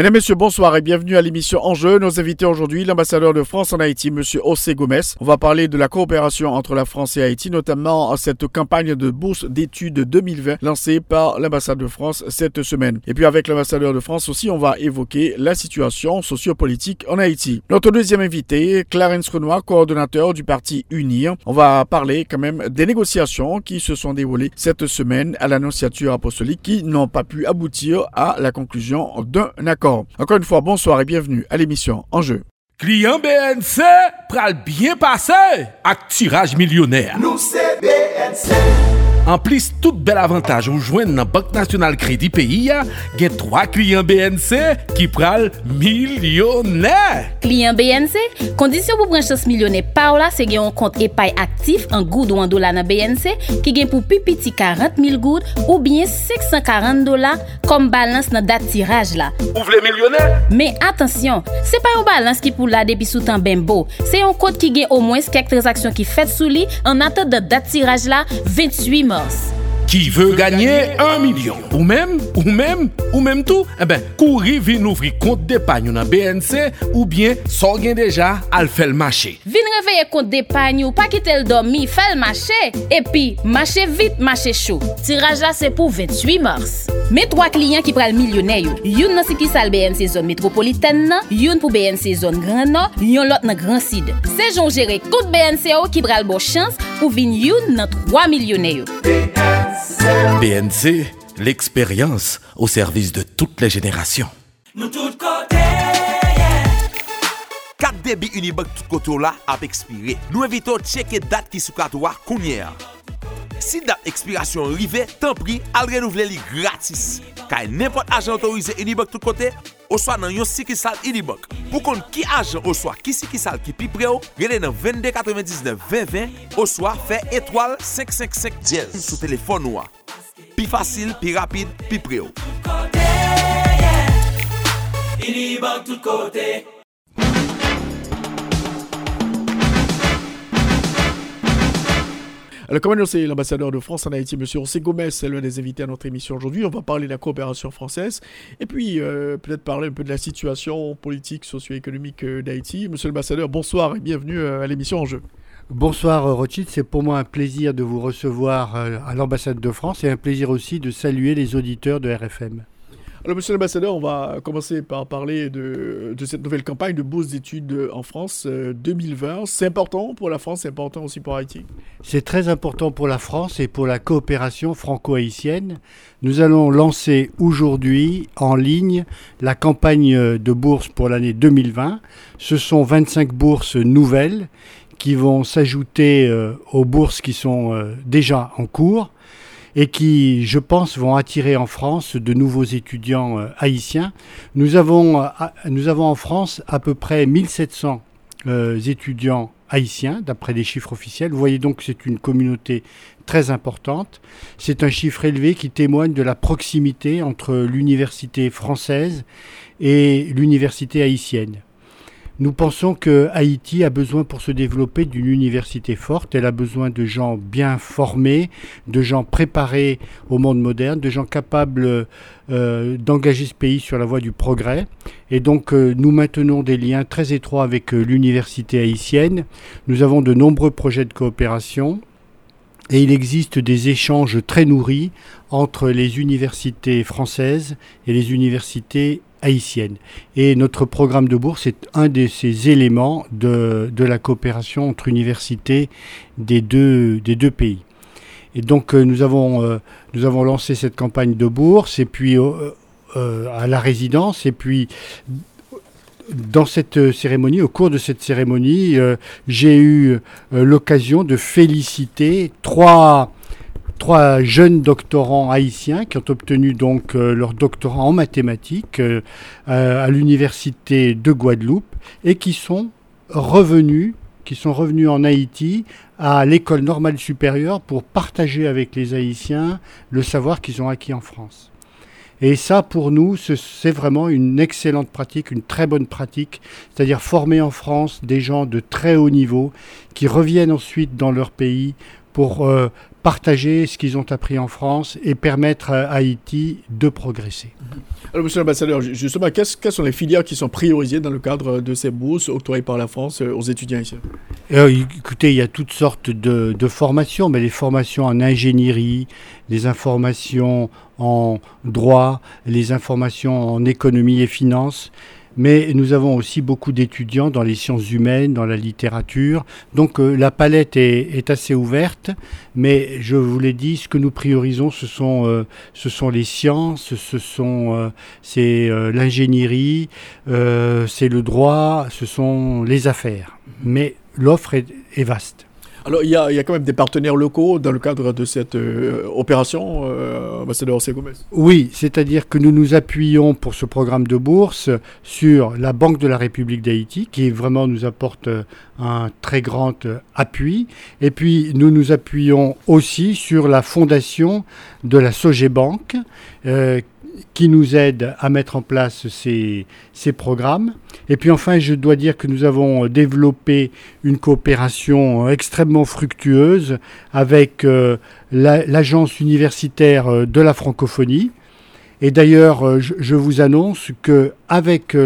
Mesdames, Messieurs, bonsoir et bienvenue à l'émission Enjeu. Nos invités aujourd'hui, l'ambassadeur de France en Haïti, Monsieur José Gomez. On va parler de la coopération entre la France et Haïti, notamment cette campagne de bourse d'études 2020 lancée par l'ambassade de France cette semaine. Et puis avec l'ambassadeur de France aussi, on va évoquer la situation sociopolitique en Haïti. Notre deuxième invité, Clarence Renoir, coordonnateur du parti UNIR. On va parler quand même des négociations qui se sont déroulées cette semaine à l'annonciature apostolique qui n'ont pas pu aboutir à la conclusion d'un accord. Encore une fois, bonsoir et bienvenue à l'émission Enjeu. Client BNC pral bien avec tirage millionnaire. Nous c'est BNC. An plis, tout bel avantaj ou jwen nan Bank National Kredi peyi ya, gen 3 kliyen BNC ki pral milyonè. Kliyen BNC, kondisyon pou branches milyonè pa ou la se gen yon kont epay aktif an goud ou an dola nan BNC ki gen pou pi piti 40 000 goud ou bien 640 dola kom balans nan dat tiraj la. Ou vle milyonè? Men atensyon, se pa yon balans ki pou la depi soutan bembo, se yon kont ki gen o mwens kek transaksyon ki fet sou li an atan de dat tiraj la 28 mor. Mars. Qui veut gagner un million? Ou même, ou même, ou même tout? Eh ben, courir vin ouvrir compte d'épargne dans BNC ou bien sorgen déjà al fait le marché. Vin réveiller compte d'épargne ou pas quitter le dormi, fait le marché. Et puis, marché vite, marché chaud. Tirage là, c'est pour 28 mars. Mes trois clients qui prennent millionnaire. Youn nan Sikisal BNC zone métropolitaine youn pour BNC zone Grand Nord, yon lot nan Grand Sud. C'est jon géré compte BNC qui pral bon chance pour vin youn nan 3 millionnaires. yo. BNC, l'expérience au service de toutes les générations. Nous tout côté. Kat debi Unibank tout koto la ap ekspire. Nou evito cheke dat ki sou katwa kounye a. Si dat ekspirasyon rive, tan pri al renouvle li gratis. Kay nempot ajan otorize Unibank tout kote, oswa nan yon sikisal Unibank. Pou kon ki ajan oswa ki sikisal ki pi pre ou, gele nan 2299-2020, oswa fe etwal 555 diez sou telefon ou a. Pi fasil, pi rapide, pi pre ou. Unibank tout kote Alors, comme annoncé, l'ambassadeur de France en Haïti, M. José Gomez, est l'un des invités à notre émission aujourd'hui. On va parler de la coopération française et puis euh, peut-être parler un peu de la situation politique, socio-économique euh, d'Haïti. Monsieur l'ambassadeur, bonsoir et bienvenue euh, à l'émission Enjeu. Bonsoir euh, Rothschild, c'est pour moi un plaisir de vous recevoir à l'ambassade de France et un plaisir aussi de saluer les auditeurs de RFM. Alors, monsieur l'ambassadeur, on va commencer par parler de, cette nouvelle campagne de bourse d'études en France euh, 2020. C'est important pour la France, c'est important aussi pour Haïti? C'est très important pour la France et pour la coopération franco-haïtienne. Nous allons lancer aujourd'hui en ligne la campagne de bourse pour l'année 2020. Ce sont 25 bourses nouvelles qui vont s'ajouter euh, aux bourses qui sont euh, déjà en cours et qui, je pense, vont attirer en France de nouveaux étudiants euh, haïtiens. Nous avons, euh, nous avons en France à peu près 1700 euh, étudiants haïtiens, d'après des chiffres officiels. Vous voyez donc que c'est une communauté très importante. C'est un chiffre élevé qui témoigne de la proximité entre l'université française et l'université haïtienne. Nous pensons que Haïti a besoin pour se développer d'une université forte. Elle a besoin de gens bien formés, de gens préparés au monde moderne, de gens capables euh, d'engager ce pays sur la voie du progrès. Et donc euh, nous maintenons des liens très étroits avec euh, l'université haïtienne. Nous avons de nombreux projets de coopération. Et il existe des échanges très nourris entre les universités françaises et les universités haïtiennes. Et notre programme de bourse est un de ces éléments de, de la coopération entre universités des deux, des deux pays. Et donc euh, nous, avons, euh, nous avons lancé cette campagne de bourse et puis euh, à la résidence et puis dans cette cérémonie, au cours de cette cérémonie, j'ai eu l'occasion de féliciter trois, trois jeunes doctorants haïtiens qui ont obtenu donc euh, leur doctorat en mathématiques euh, à l'université de Guadeloupe et qui sont revenus qui sont revenus en Haïti à l'école normale supérieure pour partager avec les Haïtiens le savoir qu'ils ont acquis en France. Et ça, pour nous, c'est vraiment une excellente pratique, une très bonne pratique, c'est-à-dire former en France des gens de très haut niveau qui reviennent ensuite dans leur pays pour euh, partager ce qu'ils ont appris en France et permettre à Haïti de progresser. Alors, monsieur l'ambassadeur, justement, quelles, sont les filières qui sont priorisées dans le cadre de ces bourses octroyées par la France euh, aux étudiants ici? Euh, Écoutez, il y a toutes sortes de, de, formations, mais les formations en ingénierie, les informations en droit, les informations en économie et finance mais nous avons aussi beaucoup d'étudiants dans les sciences humaines, dans la littérature. Donc euh, la palette est, assez ouverte, mais je vous l'ai dit, ce que nous priorisons, ce sont, euh, ce sont les sciences, ce sont, euh, c'est l'ingénierie, c'est le droit, ce sont les affaires. Mais l'offre est vaste. Alors, il y, a, quand même des partenaires locaux dans le cadre de cette euh, opération, euh, ambassadeur Gomez Oui, c'est-à-dire que nous nous appuyons pour ce programme de bourse sur la Banque de la République d'Haïti, qui vraiment nous apporte euh, un très grand euh, appui. Et puis, nous nous appuyons aussi sur la fondation de la Sogebank, euh, qui nous aide à mettre en place ces, ces, programmes. Et puis enfin, je dois dire que nous avons développé une coopération extrêmement fructueuse avec euh, l'agence universitaire euh, de la francophonie. Et d'ailleurs, euh, je, vous annonce que avec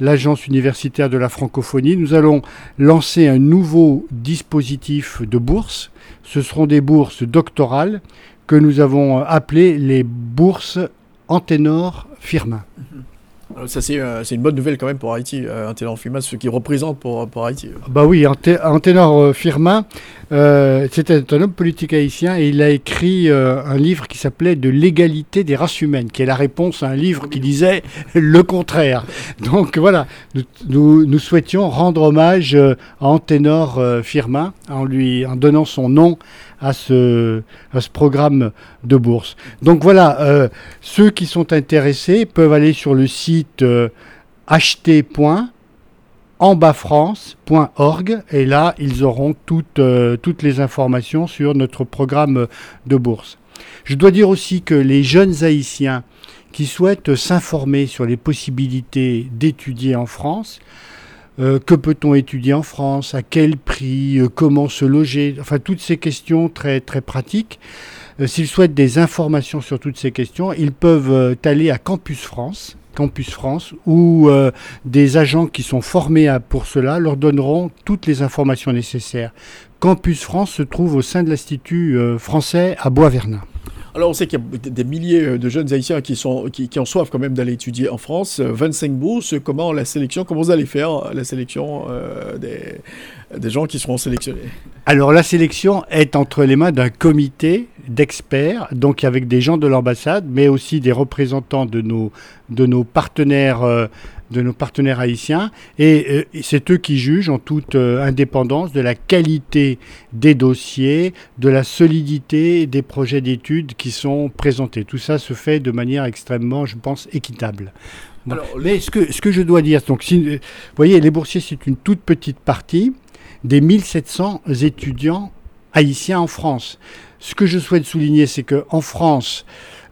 l'agence universitaire de la francophonie, nous allons lancer un nouveau dispositif de bourse. Ce seront des bourses doctorales que nous avons appelées les bourses Anténor Firmin. Euh, ça, euh, c'est une bonne nouvelle quand même pour Haïti, euh, Anténor Firmin, ce qu'il représente pour, pour Haïti. Bah oui, Anténor Firmin, c'était un homme politique haïtien et il a écrit un livre qui s'appelait De l'égalité des races humaines, qui est la réponse à un livre qui disait le contraire. Donc voilà, nous, nous, souhaitions rendre hommage à Anténor Firmin en lui en donnant son nom à ce, programme de bourse. Donc voilà, euh, ceux qui sont intéressés peuvent aller sur le site euh, acheter.ambafrance.org et là, ils auront toutes, euh, toutes les informations sur notre programme de bourse. Je dois dire aussi que les jeunes haïtiens qui souhaitent s'informer sur les possibilités d'étudier en France, euh, que peut-on étudier en France? À quel prix? Euh, Comment se loger? Enfin, toutes ces questions très, très pratiques. Euh, s'ils souhaitent des informations sur toutes ces questions, ils peuvent aller à Campus France, Campus France, où des agents qui sont formés pour cela leur donneront toutes les informations nécessaires. Campus France se trouve au sein de l'Institut français à Bois-Vernin. Alors, on sait qu'il y a des milliers euh, de jeunes haïtiens qui, sont, qui, qui ont soif quand même d'aller étudier en France. 25 euh, bourses, comment la sélection, comment vous allez faire euh, la sélection des, gens qui seront sélectionnés? Alors, la sélection est entre les mains d'un comité d'experts, donc avec des gens de l'ambassade, mais aussi des représentants de nos partenaires de nos partenaires haïtiens. Et euh, c'est eux qui jugent en toute euh, indépendance de la qualité des dossiers, de la solidité des projets d'études qui sont présentés. Tout ça se fait de manière extrêmement, je pense, équitable. mais ce que, ce que je dois dire, donc, vous voyez, les boursiers, c'est une toute petite partie des 1700 étudiants haïtiens en France. Ce que je souhaite souligner, c'est qu'en France,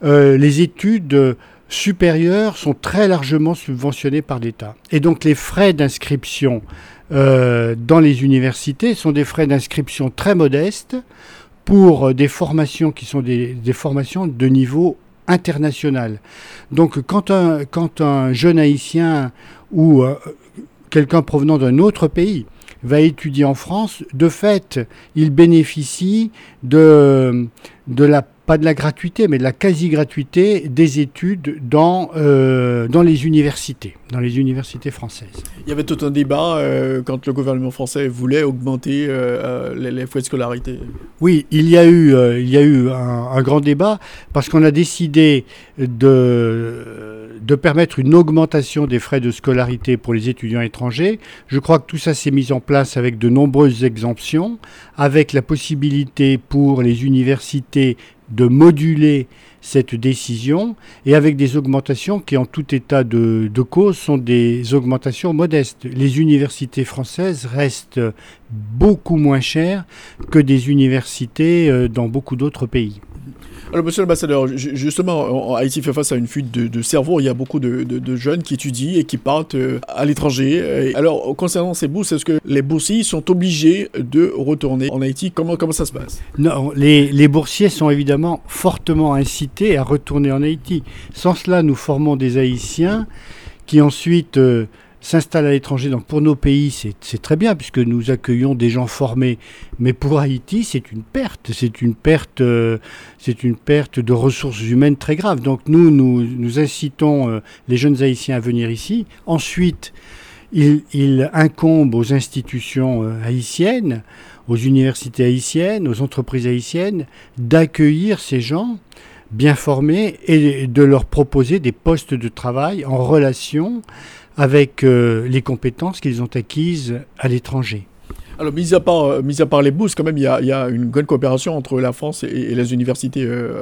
euh, les études supérieurs sont très largement subventionnés par l'État. Et donc les frais d'inscription euh, dans les universités sont des frais d'inscription très modestes pour des formations qui sont des, formations de niveau international. Donc quand un, quand un jeune haïtien ou euh, quelqu'un provenant d'un autre pays va étudier en France, de fait, il bénéficie de, de la pas de la gratuité, mais de la quasi-gratuité des études dans, euh, dans les universités, dans les universités françaises. Il y avait tout un débat euh, quand le gouvernement français voulait augmenter euh, les, les, frais de scolarité. Oui, il y a eu, il y a eu un, grand débat parce qu'on a décidé de de permettre une augmentation des frais de scolarité pour les étudiants étrangers. Je crois que tout ça s'est mis en place avec de nombreuses exemptions, avec la possibilité pour les universités de moduler cette décision et avec des augmentations qui, en tout état de, cause, sont des augmentations modestes. Les universités françaises restent beaucoup moins chères que des universités euh, dans beaucoup d'autres pays. Alors, monsieur l'ambassadeur, justement, Haïti fait face à une fuite de, de cerveau. Il y a beaucoup de, jeunes qui étudient et qui partent euh, à l'étranger. Alors, concernant ces bourses, est-ce que les boursiers sont obligés de retourner en Haïti? Comment, ça se passe? Non, les, les, boursiers sont évidemment fortement incités à retourner en Haïti. Sans cela, nous formons des Haïtiens qui ensuite... Euh, s'installe à l'étranger. Donc pour nos pays, c'est très bien puisque nous accueillons des gens formés. Mais pour Haïti, c'est une perte. C'est une perte, euh, une perte de ressources humaines très grave. Donc nous, nous, incitons euh, les jeunes Haïtiens à venir ici. Ensuite, il, il incombe aux institutions euh, haïtiennes, aux universités haïtiennes, aux entreprises haïtiennes d'accueillir ces gens bien formés et de leur proposer des postes de travail en relation avec euh, les compétences qu'ils ont acquises à l'étranger. Alors, mis à, part, euh, mis à part les bourses, quand même, il y, a, il y a une grande coopération entre la France et, et les universités euh,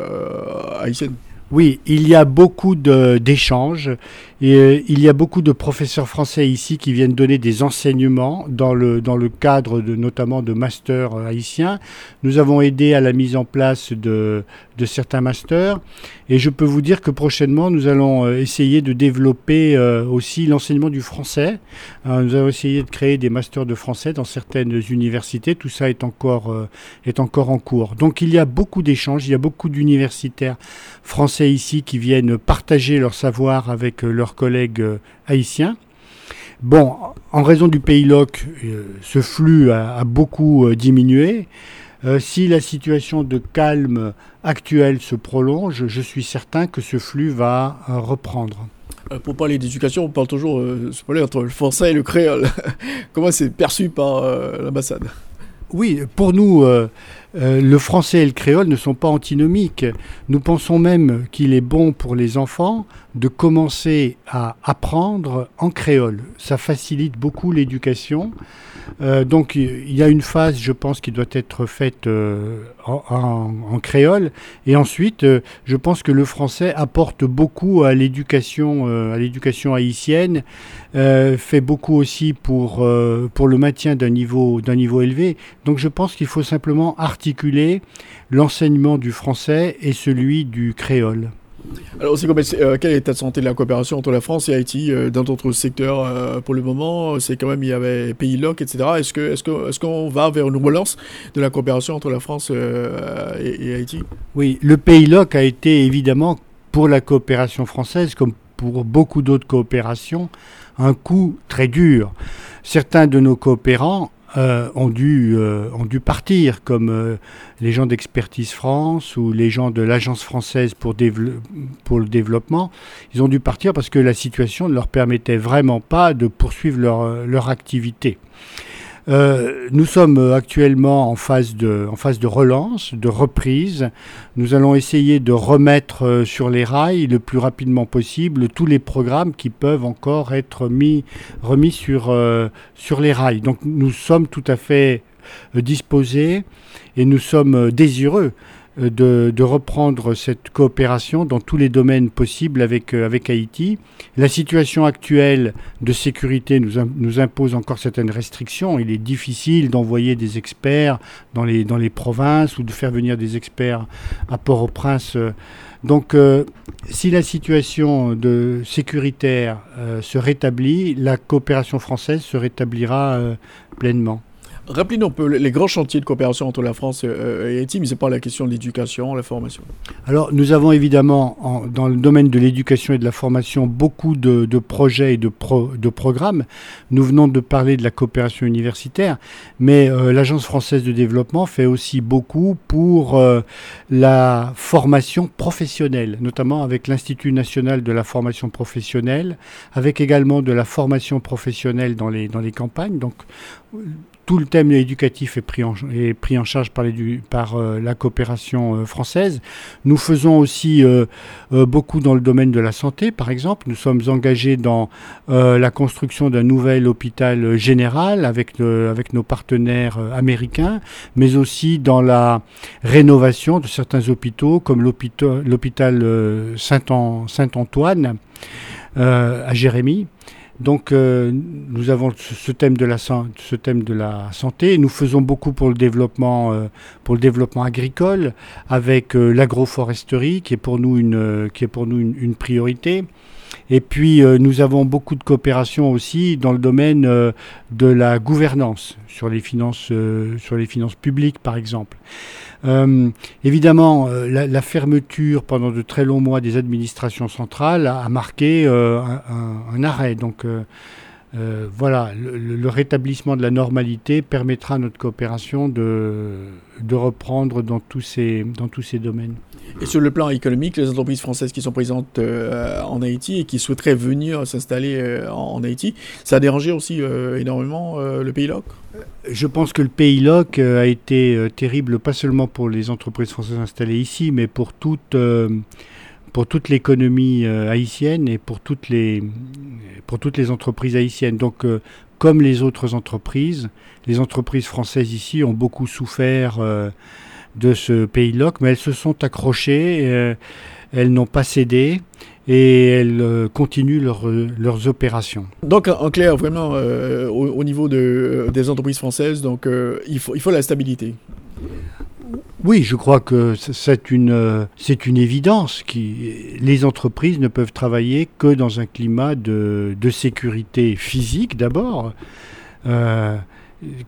haïtiennes. Oui, il y a beaucoup d'échanges et euh, il y a beaucoup de professeurs français ici qui viennent donner des enseignements dans le, dans le cadre de, notamment de masters haïtiens. Nous avons aidé à la mise en place de, de certains masters et je peux vous dire que prochainement nous allons euh, essayer de développer euh, aussi l'enseignement du français. nous allons essayer de créer des masters de français dans certaines universités. Tout ça est encore, est encore en cours. Donc il y a beaucoup d'échanges, il y a beaucoup d'universitaires français ici qui viennent partager leur savoir avec euh, leurs collègues euh, haïtiens. Bon, en raison du pays LOC, euh, ce flux a, beaucoup diminué. si la situation de calme actuelle se prolonge, je suis certain que ce flux va reprendre. pour parler d'éducation, on parle toujours entre le français et le créole. Comment c'est perçu par l'ambassade? Oui, pour nous, euh, le français et le créole ne sont pas antinomiques. Nous pensons même qu'il est bon pour les enfants de commencer à apprendre en créole. Ça facilite beaucoup l'éducation. Euh, donc il y a une phase, je pense, qui doit être faite euh, en, créole. Et ensuite, euh, je pense que le français apporte beaucoup à l'éducation, à l'éducation haïtienne, fait beaucoup aussi pour, le maintien d'un niveau élevé. Donc je pense qu'il faut simplement articuler l'enseignement du français et celui du créole. Alors, aussi, euh, quel est l'état de santé de la coopération entre la France et Haïti euh, dans d'autres secteurs euh, pour le moment? C'est quand même, il y avait pays LOC, etc. Est-ce qu'on est est va vers une relance de la coopération entre la France et, Haïti? Oui, le pays LOC a été évidemment, pour la coopération française, comme pour beaucoup d'autres coopérations, un coup très dur. Certains de nos coopérants euh, ont, dû, euh, ont dû partir, comme euh, les gens d'Expertise France ou les gens de l'Agence française pour, pour, le développement. Ils ont dû partir parce que la situation ne leur permettait vraiment pas de poursuivre leur, leur activité. Euh, nous sommes actuellement en phase, de, en phase de relance, de reprise. Nous allons essayer de remettre euh, sur les rails le plus rapidement possible tous les programmes qui peuvent encore être mis, remis euh, sur les rails. Donc nous sommes tout à fait disposés et nous sommes désireux euh, de, reprendre cette coopération dans tous les domaines possibles avec, euh, avec Haïti. La situation actuelle de sécurité nous, impose encore certaines restrictions. Il est difficile d'envoyer des experts dans les, dans les provinces ou de faire venir des experts à Port-au-Prince. Donc, euh, si la situation de sécuritaire se rétablit, la coopération française se rétablira pleinement. Rappelez-nous un peu les grands chantiers de coopération entre la France et Haïti, mais c'est pas la question de l'éducation, la formation. Alors, nous avons évidemment, dans le domaine de l'éducation et de la formation, beaucoup de, projets et de, programmes. Nous venons de parler de la coopération universitaire, mais euh, l'Agence française de développement fait aussi beaucoup pour euh, la formation professionnelle, notamment avec l'Institut national de la formation professionnelle, avec également de la formation professionnelle dans les, dans les campagnes. Donc, tout le thème éducatif est pris en, est pris en charge par, par euh, la coopération euh, française. Nous faisons aussi euh, beaucoup dans le domaine de la santé, par exemple. Nous sommes engagés dans la construction d'un nouvel hôpital général avec, avec nos partenaires américains, mais aussi dans la rénovation de certains hôpitaux, comme l'hôpital Saint-Antoine à Jérémy. Donc euh, nous avons ce thème, de la, santé. Nous faisons beaucoup pour le développement, euh, agricole avec euh, l'agroforesterie qui est pour nous une, priorité. Et puis nous avons beaucoup de coopération aussi dans le domaine de la gouvernance sur les finances publiques par exemple. Euh, évidemment, euh, la, fermeture pendant de très longs mois des administrations centrales a, marqué euh, un, arrêt. Donc voilà, le, rétablissement de la normalité permettra à notre coopération de, de reprendre dans tous, ces, dans tous ces domaines. Et sur le plan économique, les entreprises françaises qui sont présentes en Haïti et qui souhaiteraient venir s'installer en, Haïti, ça a dérangé aussi énormément le pays LOC? Je pense que le pays LOC euh, a été euh, terrible, pas seulement pour les entreprises françaises installées ici, mais pour toute, euh, pour toute l'économie haïtienne et pour toutes les, pour toutes les entreprises haïtiennes. Donc, comme les autres entreprises, les entreprises françaises ici ont beaucoup souffert de ce pays LOC, mais elles se sont accrochées, elles n'ont pas cédé et elles euh, continuent euh, leurs opérations. Donc en clair, vraiment, euh, au, niveau de, des entreprises françaises, donc, il, faut, il faut la stabilité. Oui, je crois que c'est une, c'est une évidence. Qui, les entreprises ne peuvent travailler que dans un climat de, de sécurité physique d'abord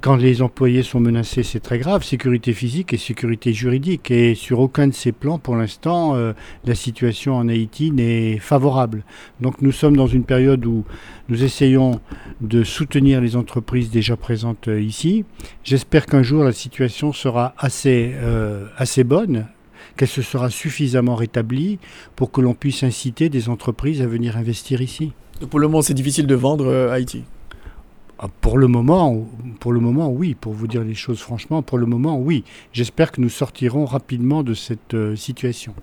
quand les employés sont menacés, c'est très grave, sécurité physique et sécurité juridique. Et sur aucun de ces plans, pour l'instant, euh, la situation en Haïti n'est favorable. Donc nous sommes dans une période où nous essayons de soutenir les entreprises déjà présentes euh, ici. J'espère qu'un jour la situation sera assez, euh, assez bonne, qu'elle se sera suffisamment rétablie pour que l'on puisse inciter des entreprises à venir investir ici. pour le moment, c'est difficile de vendre Haïti ah, pour le moment, pour le moment, oui. Pour vous dire les choses franchement, pour le moment, oui. J'espère que nous sortirons rapidement de cette euh, situation.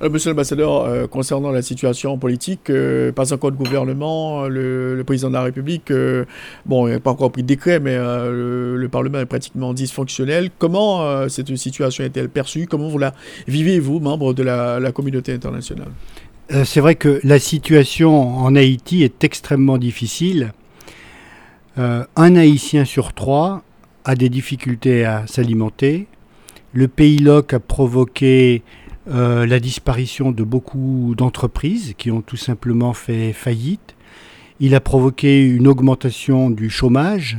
Alors, monsieur l'ambassadeur, euh, concernant la situation politique, euh, pas encore de gouvernement, le, président de la République, bon, il n'a pas encore pris de décret, mais le, Parlement est pratiquement dysfonctionnel. Comment cette situation est-elle perçue? Comment vous la vivez, vous, membre de la communauté internationale? C'est vrai que la situation en Haïti est extrêmement difficile. Euh, un Haïtien sur trois a des difficultés à s'alimenter. Le pays LOC a provoqué euh, la disparition de beaucoup d'entreprises qui ont tout simplement fait faillite. Il a provoqué une augmentation du chômage,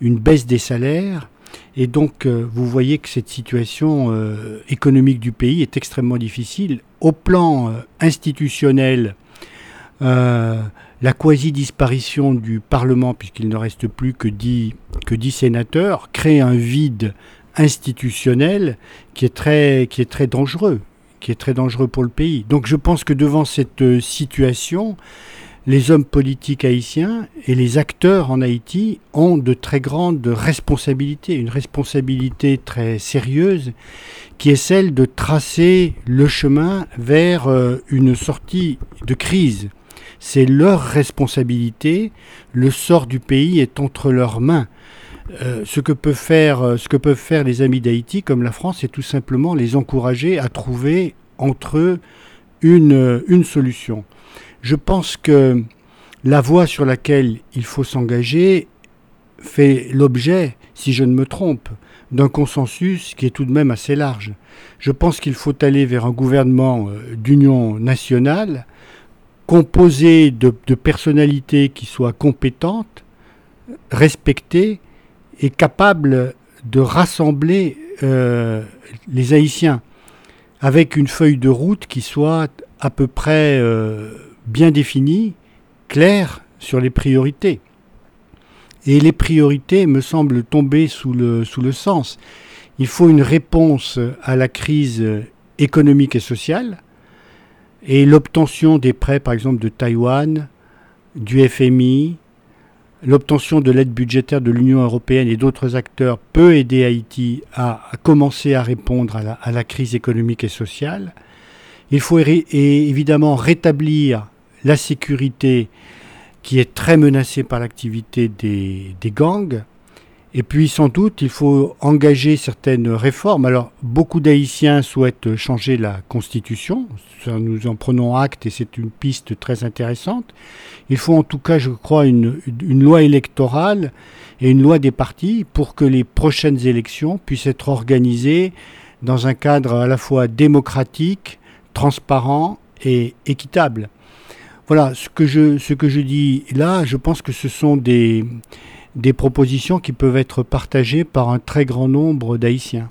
une baisse des salaires. Et donc, euh, vous voyez que cette situation économique du pays est extrêmement difficile. Au plan institutionnel, la quasi-disparition du Parlement, puisqu'il ne reste plus que dix, sénateurs, crée un vide institutionnel qui est, très, qui est très dangereux, qui est très dangereux pour le pays. Donc je pense que devant cette euh, situation, les hommes politiques haïtiens et les acteurs en Haïti ont de très grandes responsabilités, une responsabilité très sérieuse qui est celle de tracer le chemin vers euh, une sortie de crise c'est leur responsabilité, le sort du pays est entre leurs mains. Euh, ce, que peuvent faire, euh, ce que peuvent faire les amis d'Haïti, comme la France, c'est tout simplement les encourager à trouver entre eux une, une solution. Je pense que la voie sur laquelle il faut s'engager fait l'objet, si je ne me trompe, d'un consensus qui est tout de même assez large. Je pense qu'il faut aller vers un gouvernement euh, d'union nationale composé de, personnalités qui soient compétentes, respectées et capables de rassembler euh, les Haïtiens avec une feuille de route qui soit à peu près euh, bien définie, claire sur les priorités. Et les priorités me semblent tomber sous le, sous le sens. Il faut une réponse à la crise économique et sociale, et l'obtention des prêts, par exemple, de Taïwan, du FMI, l'obtention de l'aide budgétaire de l'Union européenne et d'autres acteurs peut aider Haïti à, commencer à répondre à la, crise économique et sociale. Il faut évidemment rétablir la sécurité qui est très menacée par l'activité des gangs et puis sans doute, il faut engager certaines réformes. Alors, beaucoup d'Haïtiens souhaitent changer la Constitution. nous en prenons acte et c'est une piste très intéressante. Il faut en tout cas, je crois, une, loi électorale et une loi des partis pour que les prochaines élections puissent être organisées dans un cadre à la fois démocratique, transparent et équitable. Voilà, ce que je, ce que je dis là, je pense que ce sont des des propositions qui peuvent être partagées par un très grand nombre d'Haïtiens.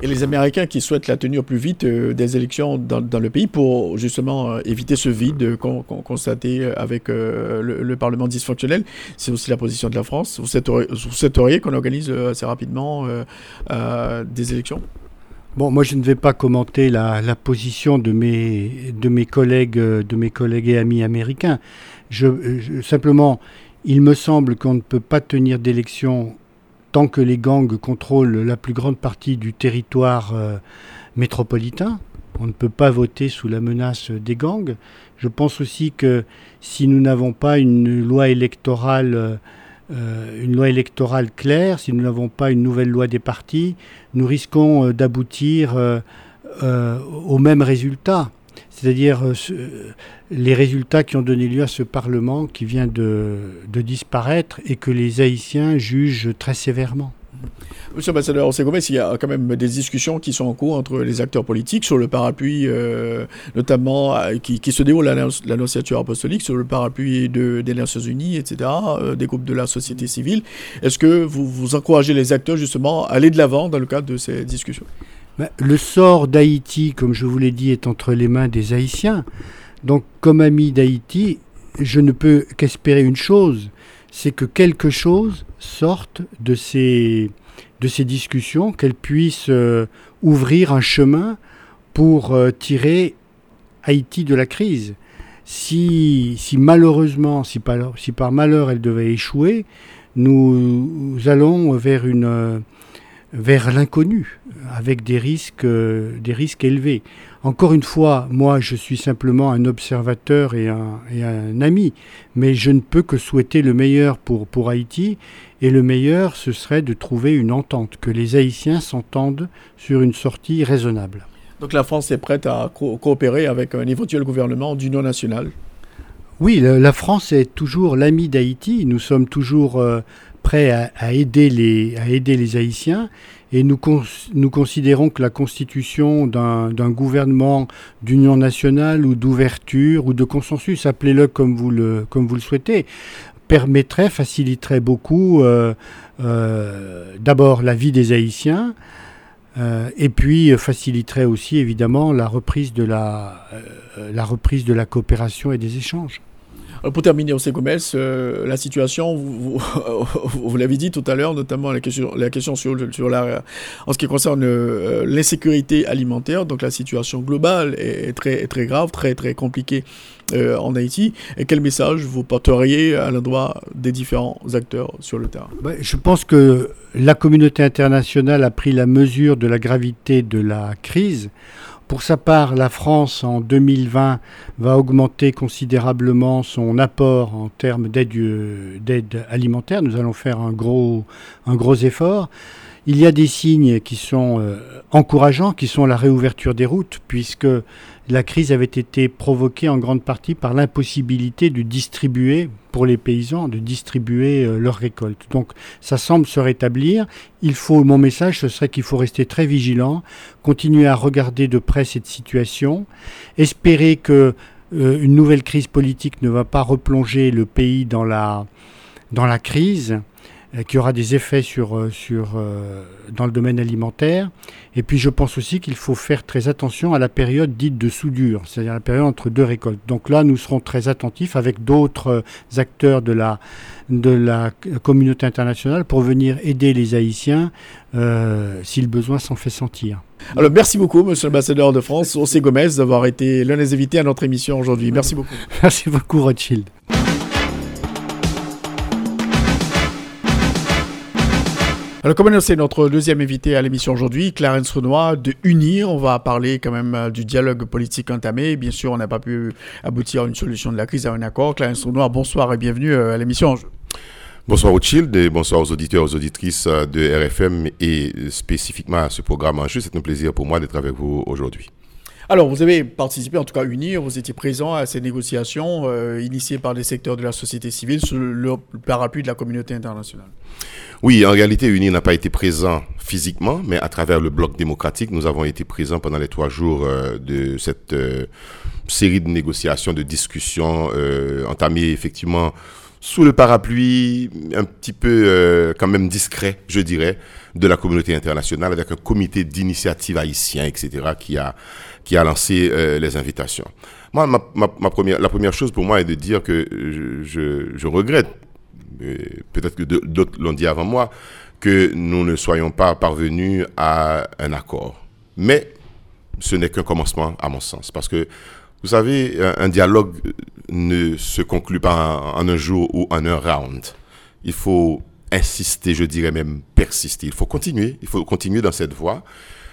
Et les Américains qui souhaitent la tenue plus vite euh, des élections dans, le pays pour justement euh, éviter ce vide qu'on constaté avec euh, le, Parlement dysfonctionnel, c'est aussi la position de la France. Vous souhaiteriez, qu'on organise assez rapidement des élections? Bon, moi je ne vais pas commenter la, position de mes, de, mes collègues, de mes collègues et amis américains. je, simplement, il me semble qu'on ne peut pas tenir d'élection tant que les gangs contrôlent la plus grande partie du territoire euh, métropolitain. On ne peut pas voter sous la menace des gangs. Je pense aussi que si nous n'avons pas une loi électorale, euh, claire, si nous n'avons pas une nouvelle loi des partis, nous risquons euh, d'aboutir au même résultat c'est-à-dire euh, les résultats qui ont donné lieu à ce Parlement qui vient de, disparaître et que les Haïtiens jugent très sévèrement. Monsieur l'ambassadeur Gomez, il y a quand même des discussions qui sont en cours entre les acteurs politiques sur le parapluie, euh, notamment euh, qui, se déroule à l'annonciature apostolique, sur le parapluie de, des Nations Unies, etc., des groupes de la société civile. Est-ce que vous, encouragez les acteurs justement à aller de l'avant dans le cadre de ces discussions? Le sort d'Haïti, comme je vous l'ai dit, est entre les mains des Haïtiens. Donc, comme ami d'Haïti, je ne peux qu'espérer une chose, c'est que quelque chose sorte de ces, discussions, qu'elles puissent euh, ouvrir un chemin pour euh, tirer Haïti de la crise. Si, si malheureusement, si par, si par malheur elle devait échouer, nous allons vers une euh, vers l'inconnu, avec des risques, euh, des risques élevés. Encore une fois, moi, je suis simplement un observateur et un, et un, ami, mais je ne peux que souhaiter le meilleur pour, pour Haïti, et le meilleur, ce serait de trouver une entente, que les Haïtiens s'entendent sur une sortie raisonnable. Donc la France est prête à coopérer avec un éventuel gouvernement d'union nationale? Oui, la France est toujours l'ami d'Haïti, nous sommes toujours... Euh, prêt à, aider les, aider les Haïtiens. Et nous, considérons que la constitution d'un gouvernement d'union nationale ou d'ouverture ou de consensus, appelez-le comme, vous le, comme vous le souhaitez, permettrait, faciliterait beaucoup euh, euh, d'abord la vie des Haïtiens, euh, et puis faciliterait aussi évidemment la reprise de la, la reprise de la coopération et des échanges. Euh, pour terminer, José Gomez, euh, la situation, vous, vous, l'avez dit tout à l'heure, notamment la question, la question sur, sur la, en ce qui concerne euh, l'insécurité alimentaire. Donc la situation globale est, très, très grave, très, très compliquée en Haïti. Et quel message vous porteriez à l'endroit des différents acteurs sur le terrain? Ben, Je pense que la communauté internationale a pris la mesure de la gravité de la crise. Pour sa part, la France, en 2020, va augmenter considérablement son apport en termes d'aide alimentaire. Nous allons faire un gros, un gros effort. Il y a des signes qui sont euh, encourageants, qui sont la réouverture des routes, puisque la crise avait été provoquée en grande partie par l'impossibilité de distribuer, pour les paysans, de distribuer euh, leurs récoltes. Donc ça semble se rétablir. Il faut, mon message, ce serait qu'il faut rester très vigilant, continuer à regarder de près cette situation, espérer que euh, une nouvelle crise politique ne va pas replonger le pays dans la, crise qui aura des effets sur, euh, sur, euh, dans le domaine alimentaire. Et puis je pense aussi qu'il faut faire très attention à la période dite de soudure, c'est-à-dire la période entre deux récoltes. Donc là, nous serons très attentifs avec d'autres acteurs de la, de la communauté internationale pour venir aider les Haïtiens si le besoin s'en fait sentir. Alors merci beaucoup, monsieur l'ambassadeur de France, José Gomez, d'avoir été l'un des invités à notre émission aujourd'hui. Merci beaucoup. Merci beaucoup, Rothschild. Alors, comme annoncé, notre deuxième invité à l'émission aujourd'hui, Clarence Renoir de Unir. On va parler quand même euh, du dialogue politique entamé. Bien sûr, on n'a pas pu aboutir à une solution de la crise, à un accord. Clarence Renoir, bonsoir et bienvenue euh, à l'émission. Bonsoir Rothschild et bonsoir aux auditeurs, aux auditrices euh, de RFM et spécifiquement à ce programme Enjeu. C'est un plaisir pour moi d'être avec vous aujourd'hui. Alors, vous avez participé, en tout cas UNIR, vous étiez présent à ces négociations euh, initiées par des secteurs de la société civile sous le parapluie de la communauté internationale. Oui, en réalité, UNIR n'a pas été présent physiquement, mais à travers le bloc démocratique, nous avons été présents pendant les trois jours euh, de cette euh, série de négociations, de discussions entamées effectivement sous le parapluie un petit peu quand même discret, je dirais, de la communauté internationale avec un comité d'initiative haïtien, etc., qui a qui a lancé euh, les invitations. Moi, ma, première, la première chose pour moi est de dire que je, je, regrette, peut-être que d'autres l'ont dit avant moi, que nous ne soyons pas parvenus à un accord. Mais ce n'est qu'un commencement, à mon sens. Parce que, vous savez, un, dialogue ne se conclut pas en, un jour ou en un round. Il faut insister, je dirais même persister. Il faut continuer. Il faut continuer dans cette voie.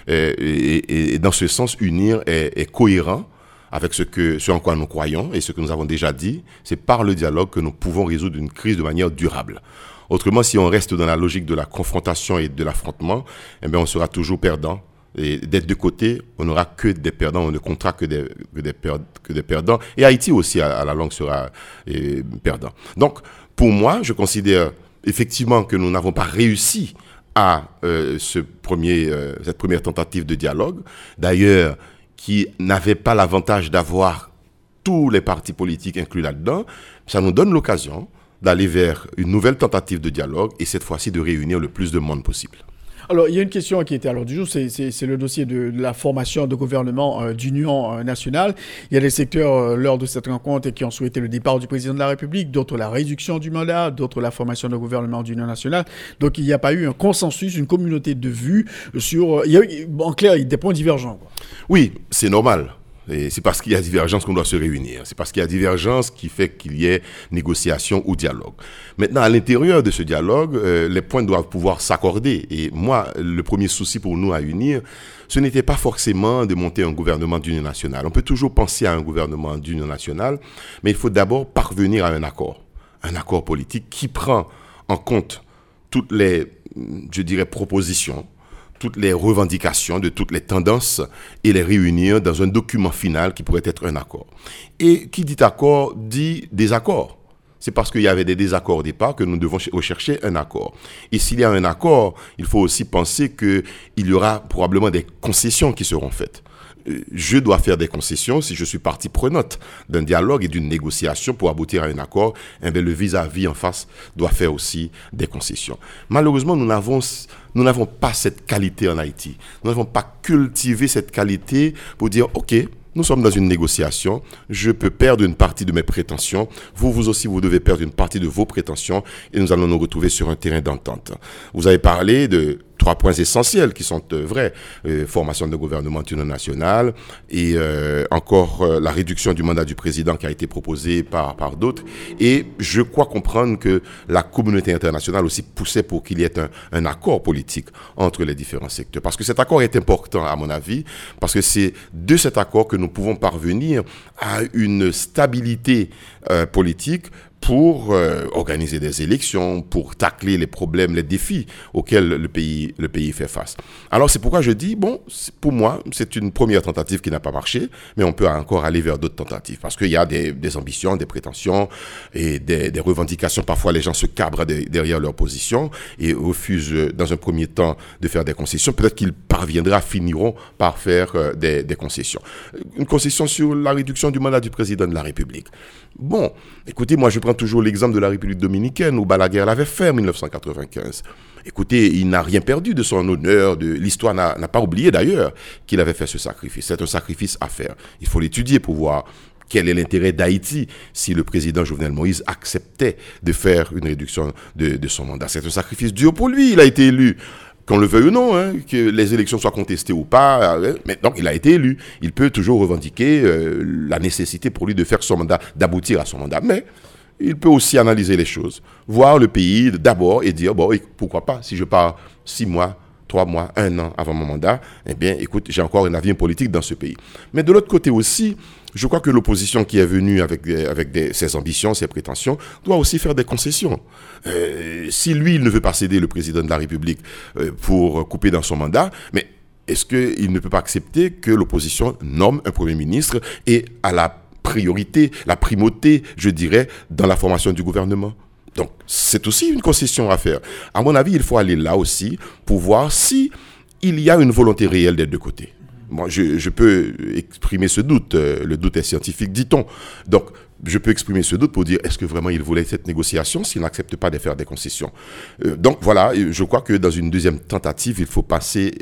Et, dans ce sens, unir est, cohérent avec ce, en quoi nous croyons et ce que nous avons déjà dit. C'est par le dialogue que nous pouvons résoudre une crise de manière durable. Autrement, si on reste dans la logique de la confrontation et de l'affrontement, eh bien, on sera toujours perdant. Et d'être de côté, on n'aura que des perdants, on ne comptera que des, perdants. Et Haïti aussi, à, la longue, sera perdant. Donc, pour moi, je considère effectivement que nous n'avons pas réussi à euh, euh, cette première tentative de dialogue, d'ailleurs qui n'avait pas l'avantage d'avoir tous les partis politiques inclus là-dedans, ça nous donne l'occasion d'aller vers une nouvelle tentative de dialogue et cette fois-ci de réunir le plus de monde possible. Alors, il y a une question qui était à l'ordre du jour, c'est le dossier de, la formation de gouvernement euh, d'union euh, nationale. Il y a des secteurs, euh, lors de cette rencontre, qui ont souhaité le départ du président de la République, d'autres la réduction du mandat, d'autres la formation de gouvernement d'union nationale. Donc, il n'y a pas eu un consensus, une communauté de vues sur... Il y a en clair, il y a des points divergents. Oui, c'est normal. Et c'est parce qu'il y a divergence qu'on doit se réunir. C'est parce qu'il y a divergence qui fait qu'il y ait négociation ou dialogue. Maintenant, à l'intérieur de ce dialogue, euh, les points doivent pouvoir s'accorder. Et moi, le premier souci pour nous à unir, ce n'était pas forcément de monter un gouvernement d'union nationale. On peut toujours penser à un gouvernement d'union nationale, mais il faut d'abord parvenir à un accord. Un accord politique qui prend en compte toutes les, je dirais, propositions, toutes les revendications, de toutes les tendances et les réunir dans un document final qui pourrait être un accord. Et qui dit accord dit désaccord. C'est parce qu'il y avait des désaccords au départ que nous devons rechercher un accord. Et s'il y a un accord, il faut aussi penser qu'il y aura probablement des concessions qui seront faites je dois faire des concessions si je suis partie prenante d'un dialogue et d'une négociation pour aboutir à un accord. Eh le vis-à-vis en face doit faire aussi des concessions. Malheureusement, nous n'avons, nous n'avons pas cette qualité en Haïti. Nous n'avons pas cultivé cette qualité pour dire, OK, nous sommes dans une négociation. Je peux perdre une partie de mes prétentions. Vous, vous aussi, vous devez perdre une partie de vos prétentions et nous allons nous retrouver sur un terrain d'entente. Vous avez parlé de trois points essentiels qui sont euh, vrais. Euh, formation de gouvernement national et euh, encore la réduction du mandat du président qui a été proposé par, d'autres. Et je crois comprendre que la communauté internationale aussi poussait pour qu'il y ait un, accord politique entre les différents secteurs. Parce que cet accord est important, à mon avis, parce que c'est de cet accord que nous pouvons parvenir à une stabilité politique pour euh, organiser des élections, pour tacler les problèmes, les défis auxquels le pays, le pays fait face. Alors c'est pourquoi je dis, bon, pour moi, c'est une première tentative qui n'a pas marché, mais on peut encore aller vers d'autres tentatives, parce qu'il y a des, ambitions, des prétentions et des, des, revendications. Parfois, les gens se cabrent derrière leur position et refusent, euh, dans un premier temps, de faire des concessions. Peut-être qu'ils parviendront, finiront par faire euh, des, des concessions. Une concession sur la réduction du mandat du président de la République. Bon, écoutez, moi je prends toujours l'exemple de la République dominicaine où Balaguer l'avait fait en 1995. Écoutez, il n'a rien perdu de son honneur, de l'histoire n'a pas oublié d'ailleurs qu'il avait fait ce sacrifice. C'est un sacrifice à faire. Il faut l'étudier pour voir quel est l'intérêt d'Haïti si le président Jovenel Moïse acceptait de faire une réduction de, son mandat. C'est un sacrifice dur pour lui. Il a été élu qu'on le veuille ou non, hein, que les élections soient contestées ou pas, euh, mais donc il a été élu. Il peut toujours revendiquer euh, la nécessité pour lui de faire son mandat, d'aboutir à son mandat. Mais il peut aussi analyser les choses, voir le pays d'abord et dire, bon, pourquoi pas, si je pars six mois, trois mois, un an avant mon mandat, eh bien, écoute, j'ai encore un avenir politique dans ce pays. Mais de l'autre côté aussi, je crois que l'opposition qui est venue avec, avec ses ambitions, ses prétentions, doit aussi faire des concessions. Euh, si lui, il ne veut pas céder le président de la République euh, pour couper dans son mandat, mais est-ce qu'il ne peut pas accepter que l'opposition nomme un Premier ministre et à la priorité, la primauté, je dirais, dans la formation du gouvernement donc, c'est aussi une concession à faire. À mon avis, il faut aller là aussi pour voir si il y a une volonté réelle des deux côtés. Moi, je, peux exprimer ce doute. Euh, le doute est scientifique, dit-on. Donc, je peux exprimer ce doute pour dire est-ce que vraiment il voulait cette négociation s'il n'accepte pas de faire des concessions? Euh, donc voilà, je crois que dans une deuxième tentative, il faut passer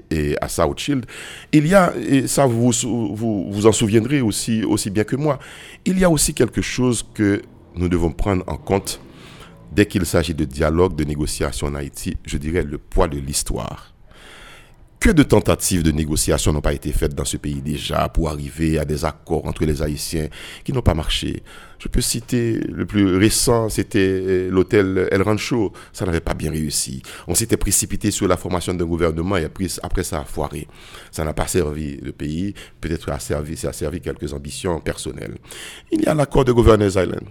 à South Shield. Il y a, et ça vous, vous vous en souviendrez aussi, aussi bien que moi, il y a aussi quelque chose que nous devons prendre en compte dès qu'il s'agit de dialogue, de négociation en Haïti, je dirais le poids de l'histoire. Que de tentatives de négociation n'ont pas été faites dans ce pays déjà pour arriver à des accords entre les Haïtiens qui n'ont pas marché? Je peux citer le plus récent, c'était euh, l'hôtel El Rancho. Ça n'avait pas bien réussi. On s'était précipité sur la formation d'un gouvernement et après, ça a foiré. Ça n'a pas servi le pays. Peut-être a servi, ça a servi quelques ambitions personnelles. Il y a l'accord de Governors Island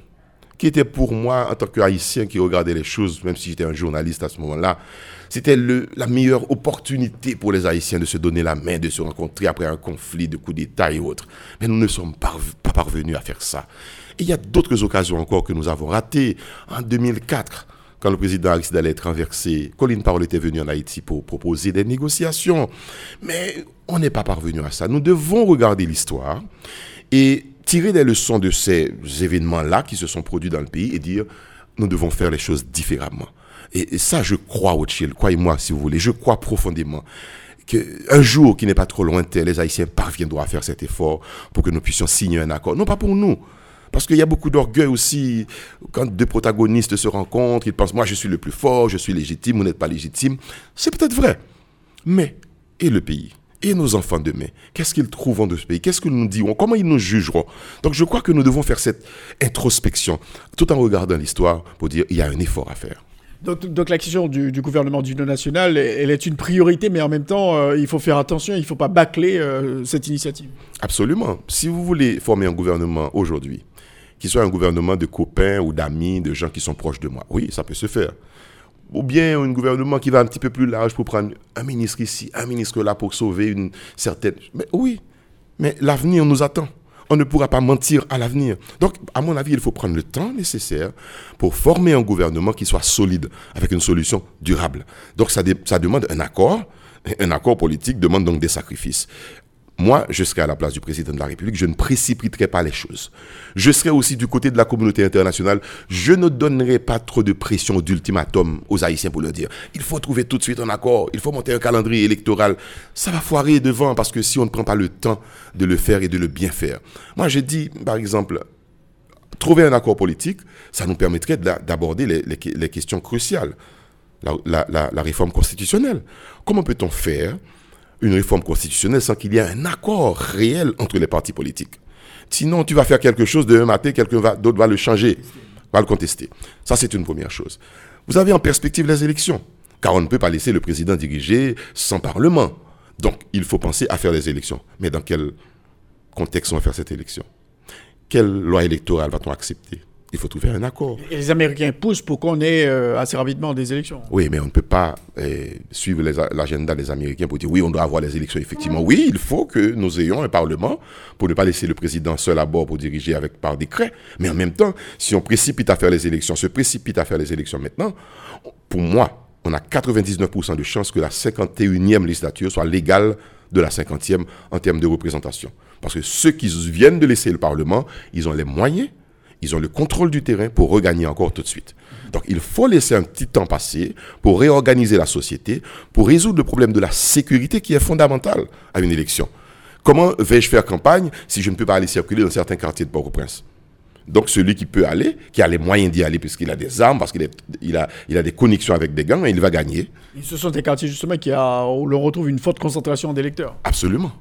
qui était pour moi, en tant qu'haïtien qui regardait les choses, même si j'étais un journaliste à ce moment-là, c'était la meilleure opportunité pour les Haïtiens de se donner la main, de se rencontrer après un conflit de coups d'État et autres. Mais nous ne sommes pas, parvenus à faire ça. Il y a d'autres occasions encore que nous avons ratées. En 2004, quand le président Aristide allait être renversé, Colline Parole était venu en Haïti pour proposer des négociations. Mais on n'est pas parvenu à ça. Nous devons regarder l'histoire et tirer des leçons de ces événements-là qui se sont produits dans le pays et dire, nous devons faire les choses différemment. Et, ça, je crois, Rothschild, croyez-moi si vous voulez, je crois profondément qu'un jour qui n'est pas trop lointain, les Haïtiens parviendront à faire cet effort pour que nous puissions signer un accord. Non pas pour nous, parce qu'il y a beaucoup d'orgueil aussi. Quand deux protagonistes se rencontrent, ils pensent, moi je suis le plus fort, je suis légitime, vous n'êtes pas légitime. C'est peut-être vrai. Mais, et le pays? Et nos enfants demain? Qu'est-ce qu'ils trouveront de ce pays? Qu'est-ce que nous dirons? Comment ils nous jugeront? Donc je crois que nous devons faire cette introspection tout en regardant l'histoire pour dire il y a un effort à faire. Donc, la question du, gouvernement d'union nationale, elle est une priorité, mais en même temps, euh, il faut faire attention, il ne faut pas bâcler euh, cette initiative. Absolument. Si vous voulez former un gouvernement aujourd'hui, qui soit un gouvernement de copains ou d'amis, de gens qui sont proches de moi, oui, ça peut se faire ou bien un gouvernement qui va un petit peu plus large pour prendre un ministre ici, un ministre là pour sauver une certaine... Mais oui, mais l'avenir nous attend. On ne pourra pas mentir à l'avenir. Donc, à mon avis, il faut prendre le temps nécessaire pour former un gouvernement qui soit solide, avec une solution durable. Donc, ça, demande un accord. Un accord politique demande donc des sacrifices. Moi, je serai à la place du président de la République, je ne précipiterai pas les choses. Je serai aussi du côté de la communauté internationale. Je ne donnerai pas trop de pression d'ultimatum aux Haïtiens pour leur dire il faut trouver tout de suite un accord, il faut monter un calendrier électoral. Ça va foirer devant parce que si on ne prend pas le temps de le faire et de le bien faire. Moi, je dis, par exemple, trouver un accord politique, ça nous permettrait d'aborder les, questions cruciales. la réforme constitutionnelle. Comment peut-on faire une réforme constitutionnelle sans qu'il y ait un accord réel entre les partis politiques. Sinon, tu vas faire quelque chose, demain matin, quelqu'un d'autre va le changer, va le contester. Ça, c'est une première chose. Vous avez en perspective les élections, car on ne peut pas laisser le président diriger sans Parlement. Donc, il faut penser à faire les élections. Mais dans quel contexte on va faire cette élection? Quelle loi électorale va-t-on accepter? Il faut trouver un accord. Et les Américains poussent pour qu'on ait euh, assez rapidement des élections. Oui, mais on ne peut pas eh, suivre l'agenda des Américains pour dire oui, on doit avoir les élections. Effectivement, oui, il faut que nous ayons un Parlement pour ne pas laisser le président seul à bord pour diriger avec par décret. Mais en même temps, si on précipite à faire les élections, se précipite à faire les élections maintenant, pour moi, on a 99% de chances que la 51e législature soit légale de la 50e en termes de représentation. Parce que ceux qui viennent de laisser le Parlement, ils ont les moyens ils ont le contrôle du terrain pour regagner encore tout de suite. Donc il faut laisser un petit temps passer pour réorganiser la société, pour résoudre le problème de la sécurité qui est fondamental à une élection. Comment vais-je faire campagne si je ne peux pas aller circuler dans certains quartiers de Port-au-Prince? Donc celui qui peut aller, qui a les moyens d'y aller puisqu'il a des armes, parce qu'il il a, il a des connexions avec des gangs, il va gagner. Et ce sont des quartiers justement qui a, où l'on retrouve une forte concentration d'électeurs. Absolument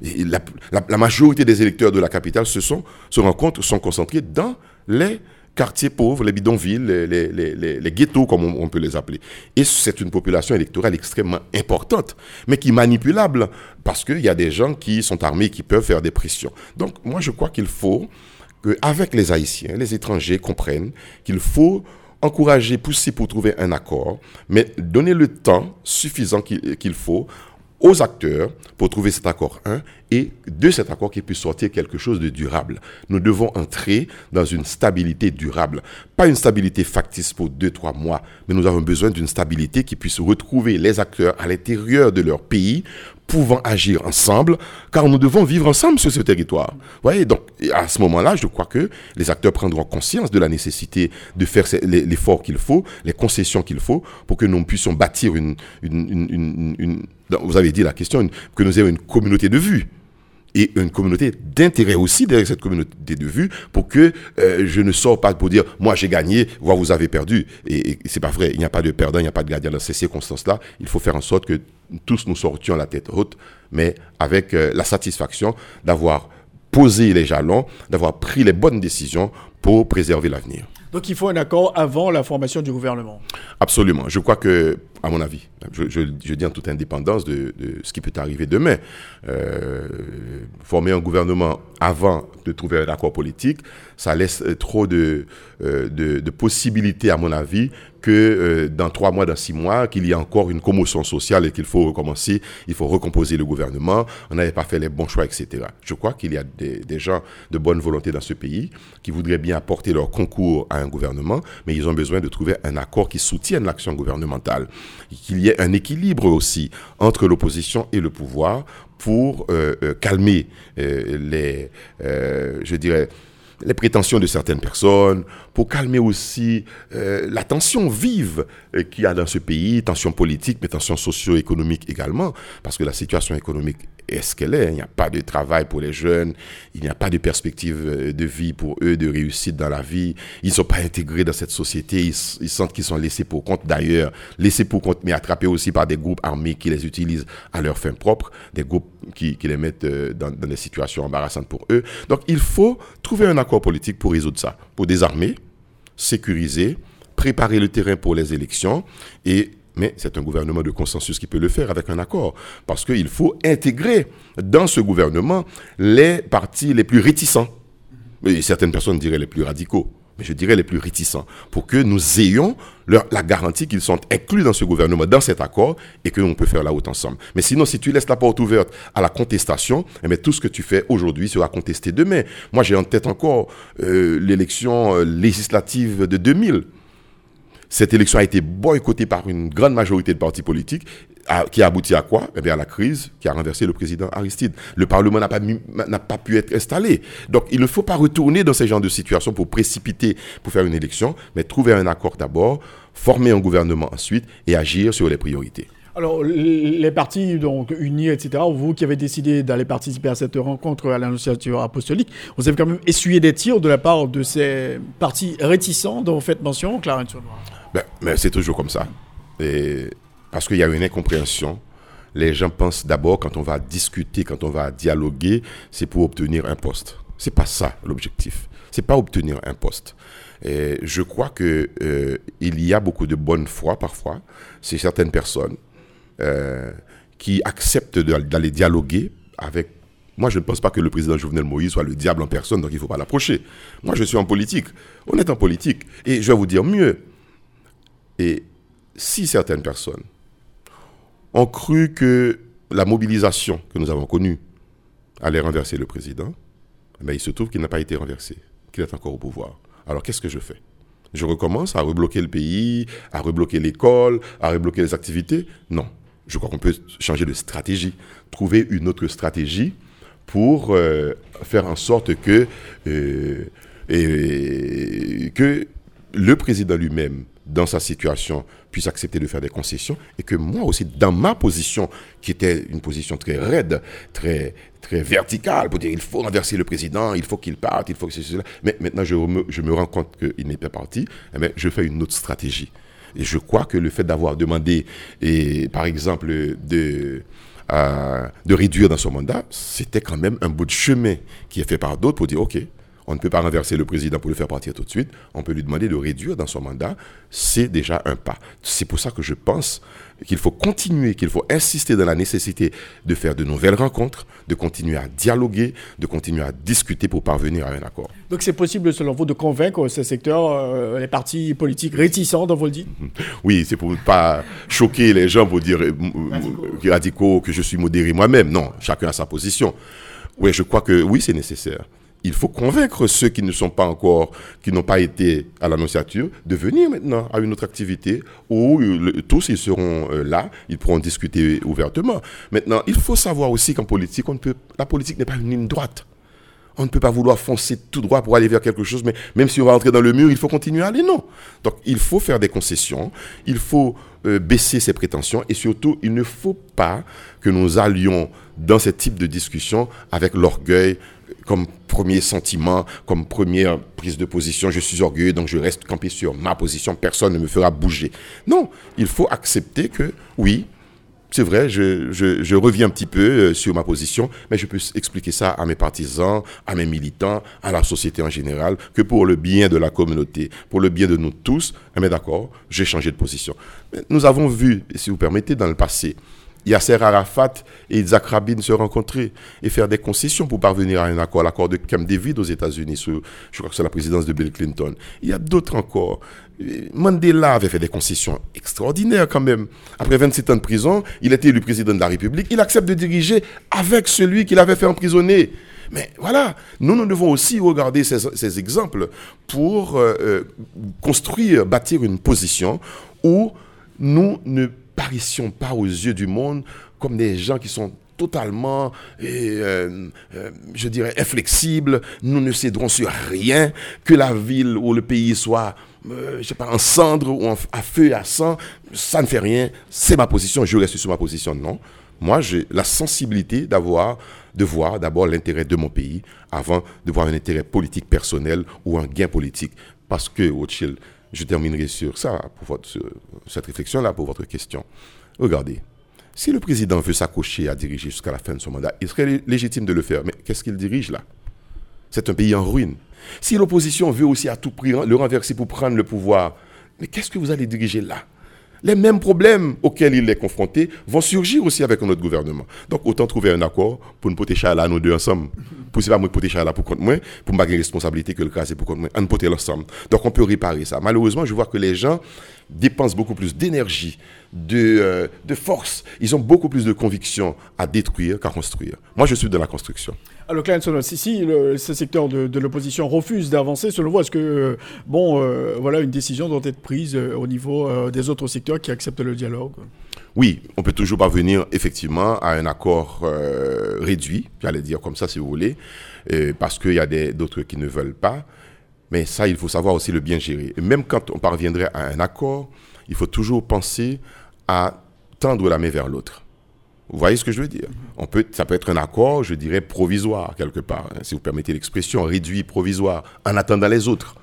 la, majorité des électeurs de la capitale se, sont, se rencontrent, sont concentrés dans les quartiers pauvres, les bidonvilles, les, ghettos, comme on, peut les appeler. Et c'est une population électorale extrêmement importante, mais qui est manipulable, parce qu'il y a des gens qui sont armés, qui peuvent faire des pressions. Donc, moi, je crois qu'il faut qu'avec les Haïtiens, les étrangers comprennent qu'il faut encourager, pousser pour trouver un accord, mais donner le temps suffisant qu'il qu faut aux acteurs pour trouver cet accord, un, et de cet accord qu'il puisse sortir quelque chose de durable. Nous devons entrer dans une stabilité durable. Pas une stabilité factice pour deux, trois mois, mais nous avons besoin d'une stabilité qui puisse retrouver les acteurs à l'intérieur de leur pays pouvant agir ensemble, car nous devons vivre ensemble sur ce territoire. Voyez, donc à ce moment-là, je crois que les acteurs prendront conscience de la nécessité de faire l'effort qu'il faut, les concessions qu'il faut, pour que nous puissions bâtir une, une, vous avez dit la question, que nous ayons une communauté de vue et une communauté d'intérêt aussi derrière cette communauté de vue pour que euh, je ne sors pas pour dire moi j'ai gagné, voire vous avez perdu. Et, et c'est pas vrai, il n'y a pas de perdant, il n'y a pas de gagnant dans ces circonstances-là. Il faut faire en sorte que tous nous sortions la tête haute, mais avec euh, la satisfaction d'avoir posé les jalons, d'avoir pris les bonnes décisions pour préserver l'avenir. Donc il faut un accord avant la formation du gouvernement. Absolument. Je crois que, à mon avis, je, dis en toute indépendance de, ce qui peut arriver demain, euh, former un gouvernement avant de trouver un accord politique, ça laisse trop de, euh, de, possibilités, à mon avis, que euh, dans trois mois, dans six mois, qu'il y ait encore une commotion sociale et qu'il faut recommencer, il faut recomposer le gouvernement, on n'avait pas fait les bons choix, etc. Je crois qu'il y a des, gens de bonne volonté dans ce pays qui voudraient bien apporter leur concours à un gouvernement, mais ils ont besoin de trouver un accord qui soutienne l'action gouvernementale, qu'il y ait un équilibre aussi entre l'opposition et le pouvoir pour euh, euh, calmer euh, les, je dirais, les prétentions de certaines personnes, pour calmer aussi la tension vive qu'il y a dans ce pays, tension politique, mais tension socio-économique également, parce que la situation économique est ce qu'elle est? Il n'y a pas de travail pour les jeunes, il n'y a pas de perspective euh, de vie pour eux, de réussite dans la vie. Ils ne sont pas intégrés dans cette société, ils, sentent qu'ils sont laissés pour compte d'ailleurs, laissés pour compte, mais attrapés aussi par des groupes armés qui les utilisent à leur fin propre, des groupes qui, les mettent dans, dans des situations embarrassantes pour eux. Donc il faut trouver un accord politique pour résoudre ça, pour désarmer, sécuriser, préparer le terrain pour les élections et mais c'est un gouvernement de consensus qui peut le faire avec un accord. Parce qu'il faut intégrer dans ce gouvernement les partis les plus réticents. Certaines personnes diraient les plus radicaux mais je dirais les plus réticents, pour que nous ayons la garantie qu'ils sont inclus dans ce gouvernement, dans cet accord, et que l'on peut faire la haute ensemble. Mais sinon, si tu laisses la porte ouverte à la contestation, eh tout ce que tu fais aujourd'hui sera contesté demain. Moi, j'ai en tête encore euh, l'élection législative de 2000. Cette élection a été boycottée par une grande majorité de partis politiques qui a abouti à quoi? Eh bien, à la crise qui a renversé le président Aristide. Le Parlement n'a pas, n'a pas pu être installé. Donc, il ne faut pas retourner dans ce genre de situation pour précipiter, pour faire une élection, mais trouver un accord d'abord, former un gouvernement ensuite et agir sur les priorités. Alors, les partis donc unis, etc., vous qui avez décidé d'aller participer à cette rencontre à l'annonciature apostolique, vous avez quand même essuyé des tirs de la part de ces partis réticents dont vous faites mention, Clarence ben, Mais c'est toujours comme ça. Et parce qu'il y a une incompréhension. Les gens pensent d'abord, quand on va discuter, quand on va dialoguer, c'est pour obtenir un poste. C'est pas ça l'objectif. C'est pas obtenir un poste. Et je crois que euh, il y a beaucoup de bonne foi parfois. C'est certaines personnes euh, qui acceptent d'aller dialoguer avec. Moi, je ne pense pas que le président Jovenel Moïse soit le diable en personne, donc il ne faut pas l'approcher. Moi, je suis en politique. On est en politique. Et je vais vous dire mieux. Et si certaines personnes ont cru que la mobilisation que nous avons connue allait renverser le président, mais il se trouve qu'il n'a pas été renversé, qu'il est encore au pouvoir. Alors qu'est-ce que je fais? Je recommence à rebloquer le pays, à rebloquer l'école, à rebloquer les activités? Non. Je crois qu'on peut changer de stratégie, trouver une autre stratégie pour euh, faire en sorte que, euh, que le président lui-même dans sa situation, puisse accepter de faire des concessions et que moi aussi, dans ma position, qui était une position très raide, très, très verticale, pour dire il faut renverser le président, il faut qu'il parte, il faut que cela. Mais maintenant, je me, je me rends compte qu'il n'est pas parti, eh bien, je fais une autre stratégie. Et je crois que le fait d'avoir demandé, par exemple, de, euh, de réduire dans son mandat, c'était quand même un bout de chemin qui est fait par d'autres pour dire, OK, On ne peut pas renverser le président pour le faire partir tout de suite. On peut lui demander de réduire dans son mandat. C'est déjà un pas. C'est pour ça que je pense qu'il faut continuer, qu'il faut insister dans la nécessité de faire de nouvelles rencontres, de continuer à dialoguer, de continuer à discuter pour parvenir à un accord. Donc c'est possible, selon vous, de convaincre ce secteur, euh, les partis politiques réticents, dont vous le dites? Oui, c'est pour ne pas choquer les gens pour dire euh, euh, radicaux que je suis modéré moi-même. Non, chacun a sa position. Oui, je crois que oui, c'est nécessaire il faut convaincre ceux qui ne sont pas encore, qui n'ont pas été à l'annonciature, de venir maintenant à une autre activité où tous ils seront euh, là, ils pourront discuter ouvertement. Maintenant, il faut savoir aussi qu'en politique, on peut, la politique n'est pas une ligne droite. On ne peut pas vouloir foncer tout droit pour aller vers quelque chose, mais même si on va entrer dans le mur, il faut continuer à aller. Non. Donc, il faut faire des concessions, il faut euh, baisser ses prétentions et surtout, il ne faut pas que nous allions dans ce type de discussion avec l'orgueil comme premier sentiment, comme première prise de position, je suis orgueilleux, donc je reste campé sur ma position, personne ne me fera bouger. Non, il faut accepter que oui, c'est vrai, je, reviens un petit peu euh, sur ma position, mais je peux expliquer ça à mes partisans, à mes militants, à la société en général, que pour le bien de la communauté, pour le bien de nous tous, eh d'accord, j'ai changé de position. Nous avons vu, si vous permettez, dans le passé, Yasser Arafat et Isaac Rabin se rencontrer et faire des concessions pour parvenir à un accord, l'accord de Camp David aux États-Unis, je crois que c'est la présidence de Bill Clinton. Il y a d'autres encore. Mandela avait fait des concessions extraordinaires quand même. Après 27 ans de prison, il était élu président de la République. Il accepte de diriger avec celui qu'il avait fait emprisonner. Mais voilà, nous, nous devons aussi regarder ces, exemples pour euh, euh, construire, bâtir une position où nous ne parissions pas aux yeux du monde comme des gens qui sont totalement, euh, euh, je dirais, inflexibles. Nous ne céderons sur rien, que la ville ou le pays soit, euh, je sais pas, en cendre ou à feu et à sang. Ça ne fait rien. C'est ma position. Je reste sur ma position. Non. Moi, j'ai la sensibilité d'avoir, de voir d'abord l'intérêt de mon pays avant de voir un intérêt politique personnel ou un gain politique. Parce que, Rothschild, je terminerai sur ça, pour cette réflexion-là, pour votre question. Regardez, si le président veut s'accrocher à diriger jusqu'à la fin de son mandat, il serait légitime de le faire. Mais qu'est-ce qu'il dirige là? C'est un pays en ruine. Si l'opposition veut aussi à tout prix le renverser pour prendre le pouvoir, mais qu'est-ce que vous allez diriger là? Les mêmes problèmes auxquels il est confronté vont surgir aussi avec notre gouvernement. Donc, autant trouver un accord pour nous protéger là, nous deux ensemble. Pour ne pas me protéger là pour contre moi, pour ne pas une responsabilité que le cas c'est pour contre moi. On ensemble. Donc, on peut réparer ça. Malheureusement, je vois que les gens dépensent beaucoup plus d'énergie, de, euh, de force. Ils ont beaucoup plus de conviction à détruire qu'à construire. Moi, je suis de la construction. Alors, Klein si, si le, ce secteur de, l'opposition refuse d'avancer, selon vous, est-ce que, euh, bon, euh, voilà, une décision doit être prise au niveau des autres secteurs qui acceptent le dialogue? Oui, on peut toujours parvenir effectivement à un accord réduit, j'allais dire comme ça si vous voulez, parce qu'il y a d'autres qui ne veulent pas. Mais ça, il faut savoir aussi le bien gérer. Et même quand on parviendrait à un accord, il faut toujours penser à tendre la main vers l'autre. Vous voyez ce que je veux dire? On peut, Ça peut être un accord, je dirais, provisoire, quelque part, hein, si vous permettez l'expression, réduit, provisoire, en attendant les autres.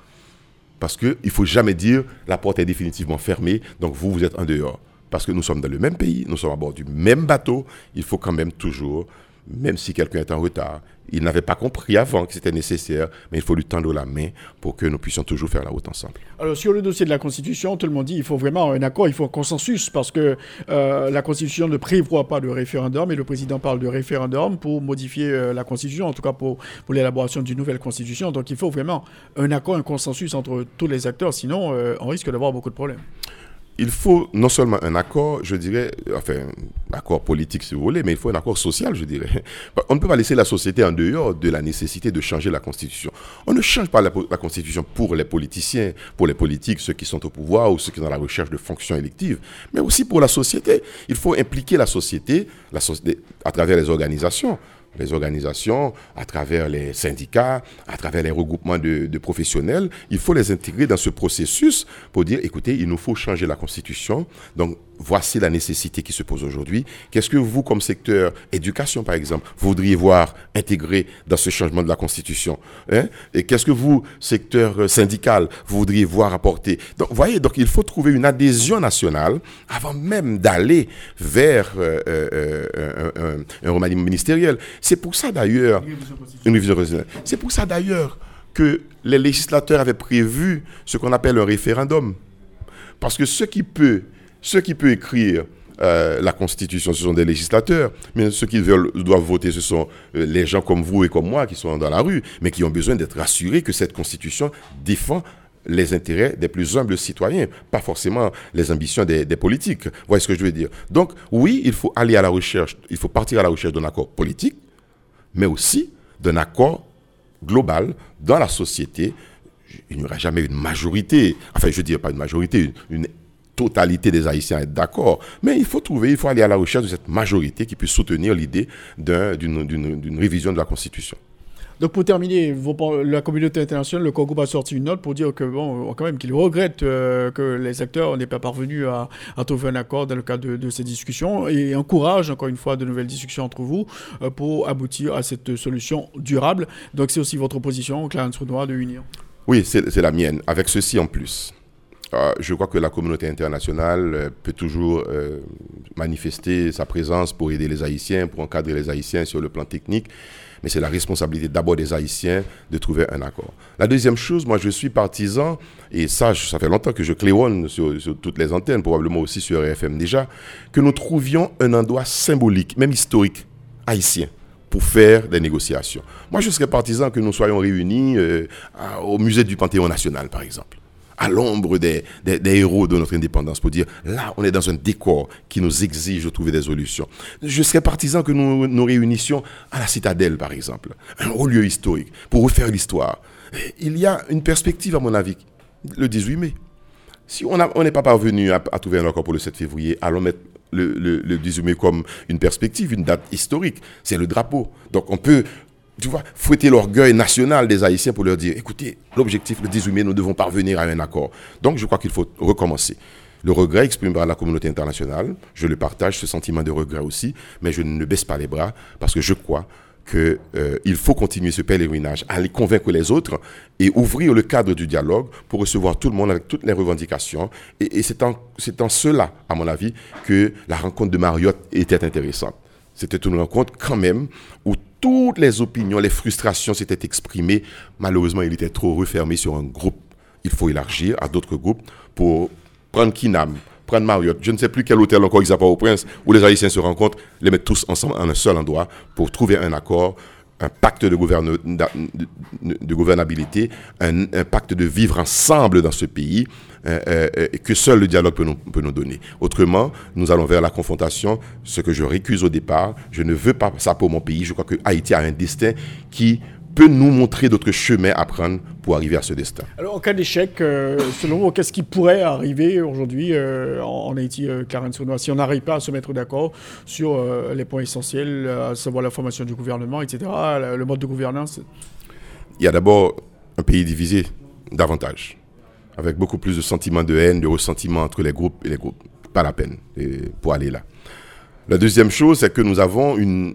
Parce qu'il ne faut jamais dire la porte est définitivement fermée, donc vous, vous êtes en dehors. Parce que nous sommes dans le même pays, nous sommes à bord du même bateau, il faut quand même toujours même si quelqu'un est en retard, il n'avait pas compris avant que c'était nécessaire, mais il faut lui tendre la main pour que nous puissions toujours faire la route ensemble. Alors sur le dossier de la Constitution, tout le monde dit qu'il faut vraiment un accord, il faut un consensus, parce que euh, la Constitution ne prévoit pas de référendum, et le président parle de référendum pour modifier euh, la Constitution, en tout cas pour, pour l'élaboration d'une nouvelle Constitution. Donc il faut vraiment un accord, un consensus entre tous les acteurs, sinon euh, on risque d'avoir beaucoup de problèmes il faut non seulement un accord, je dirais, enfin, un accord politique si vous voulez, mais il faut un accord social, je dirais. On ne peut pas laisser la société en dehors de la nécessité de changer la Constitution. On ne change pas la, Constitution pour les politiciens, pour les politiques, ceux qui sont au pouvoir ou ceux qui sont dans la recherche de fonctions électives, mais aussi pour la société. Il faut impliquer la société, la société à travers les organisations les organisations, à travers les syndicats, à travers les regroupements de, professionnels. Il faut les intégrer dans ce processus pour dire, écoutez, il nous faut changer la Constitution. Donc, voici la nécessité qui se pose aujourd'hui. Qu'est-ce que vous, comme secteur éducation, par exemple, voudriez voir intégré dans ce changement de la Constitution hein? Et qu'est-ce que vous, secteur syndical, voudriez voir apporter? Donc, voyez, donc il faut trouver une adhésion nationale avant même d'aller vers euh, euh, euh, un, remaniement ministériel. C'est pour ça d'ailleurs, une révision C'est pour ça d'ailleurs que les législateurs avaient prévu ce qu'on appelle un référendum. Parce que ce qui peut, ce qui peut écrire euh, la Constitution, ce sont des législateurs, mais ceux qui veulent, doivent voter, ce sont euh, les gens comme vous et comme moi qui sont dans la rue, mais qui ont besoin d'être rassurés que cette Constitution défend les intérêts des plus humbles citoyens, pas forcément les ambitions des, des politiques. Vous voyez ce que je veux dire? Donc oui, il faut aller à la recherche, il faut partir à la recherche d'un accord politique, mais aussi d'un accord global dans la société. Il n'y aura jamais une majorité, enfin je ne dirais pas une majorité, une, totalité des Haïtiens être d'accord, mais il faut trouver, il faut aller à la recherche de cette majorité qui puisse soutenir l'idée d'une révision de la Constitution. Donc pour terminer, la communauté internationale, le Congo a sorti une note pour dire que bon, quand même qu'il regrette euh, que les acteurs n'aient pas parvenu à, trouver un accord dans le cadre de, ces discussions et encourage encore une fois de nouvelles discussions entre vous euh, pour aboutir à cette solution durable. Donc c'est aussi votre position, Clarence Renoir, de unir. Oui, c'est la mienne. Avec ceci en plus. Euh, je crois que la communauté internationale euh, peut toujours euh, manifester sa présence pour aider les Haïtiens, pour encadrer les Haïtiens sur le plan technique, mais c'est la responsabilité d'abord des Haïtiens de trouver un accord. La deuxième chose, moi je suis partisan, et ça, ça fait longtemps que je cléonne sur, sur toutes les antennes, probablement aussi sur RFM déjà, que nous trouvions un endroit symbolique, même historique, haïtien pour faire des négociations. Moi, je serais partisan que nous soyons réunis au musée du Panthéon national, par exemple à l'ombre des, héros de notre indépendance pour dire là, on est dans un décor qui nous exige de trouver des solutions. Je serais partisan que nous nous réunissions à la citadelle, par exemple, un haut lieu historique, pour refaire l'histoire. Il y a une perspective, à mon avis, le 18 mai. Si on n'est pas parvenu à, trouver un accord pour le 7 février, allons mettre le, le, 18 mai comme une perspective, une date historique. C'est le drapeau. Donc on peut tu vois, fouetter l'orgueil national des Haïtiens pour leur dire, écoutez, l'objectif, le 18 mai, nous devons parvenir à un accord. Donc, je crois qu'il faut recommencer. Le regret exprimé par la communauté internationale, je le partage, ce sentiment de regret aussi, mais je ne baisse pas les bras parce que je crois qu'il euh, faut continuer ce pèlerinage, aller convaincre les autres et ouvrir le cadre du dialogue pour recevoir tout le monde avec toutes les revendications. Et, c'est en, en, cela, à mon avis, que la rencontre de Mariotte était intéressante. C'était une rencontre quand même où toutes les opinions, les frustrations s'étaient exprimées. Malheureusement, il était trop refermé sur un groupe. Il faut élargir à d'autres groupes pour prendre Kinam, prendre Marriott, je ne sais plus quel hôtel encore ils au Prince, où les Haïtiens se rencontrent, les mettre tous ensemble en un seul endroit pour trouver un accord, un pacte de, gouvernabilité, un, pacte de vivre ensemble dans ce pays euh, euh, que seul le dialogue peut nous, peut nous donner. Autrement, nous allons vers la confrontation, ce que je récuse au départ. Je ne veux pas ça pour mon pays. Je crois que Haïti a un destin qui peut nous montrer d'autres chemins à prendre pour arriver à ce destin. Alors, en cas d'échec, euh, selon vous, qu'est-ce qui pourrait arriver aujourd'hui en, Haïti, Karen Sounois, si on n'arrive pas à se mettre d'accord sur les points essentiels, à savoir la formation du gouvernement, etc., le mode de gouvernance? Il y a d'abord un pays divisé davantage avec beaucoup plus de sentiments de haine, de ressentiment entre les groupes et les groupes. Pas la peine pour aller là. La deuxième chose, c'est que nous avons une,